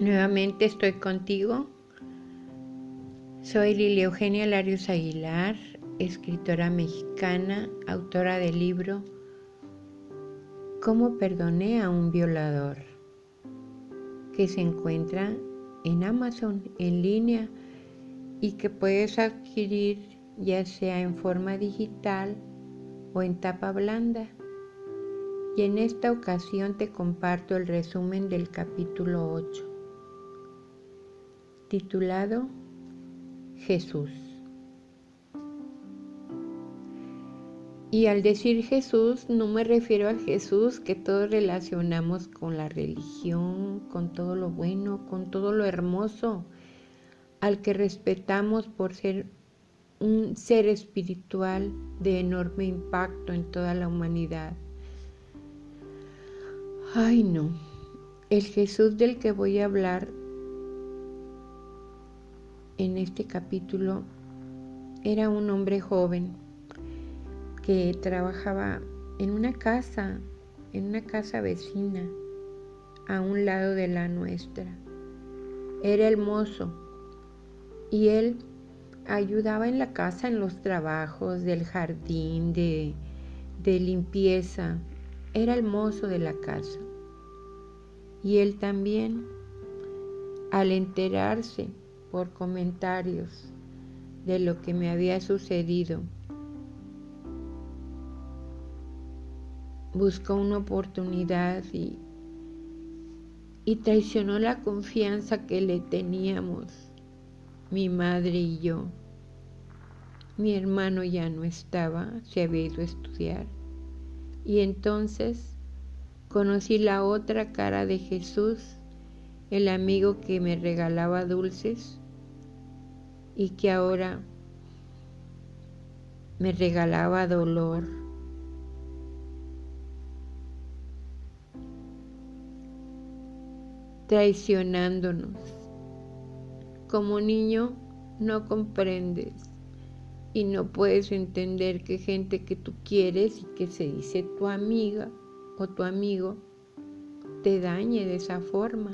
Nuevamente estoy contigo. Soy Lilia Eugenia Larios Aguilar, escritora mexicana, autora del libro Cómo perdoné a un violador, que se encuentra en Amazon en línea y que puedes adquirir ya sea en forma digital o en tapa blanda. Y en esta ocasión te comparto el resumen del capítulo 8, titulado Jesús. Y al decir Jesús no me refiero al Jesús que todos relacionamos con la religión, con todo lo bueno, con todo lo hermoso, al que respetamos por ser un ser espiritual de enorme impacto en toda la humanidad. Ay no, el Jesús del que voy a hablar en este capítulo era un hombre joven que trabajaba en una casa, en una casa vecina, a un lado de la nuestra. Era hermoso y él ayudaba en la casa en los trabajos del jardín, de, de limpieza. Era el mozo de la casa. Y él también, al enterarse por comentarios de lo que me había sucedido, buscó una oportunidad y, y traicionó la confianza que le teníamos mi madre y yo. Mi hermano ya no estaba, se había ido a estudiar. Y entonces conocí la otra cara de Jesús, el amigo que me regalaba dulces y que ahora me regalaba dolor. traicionándonos. Como niño no comprendes y no puedes entender que gente que tú quieres y que se dice tu amiga o tu amigo te dañe de esa forma.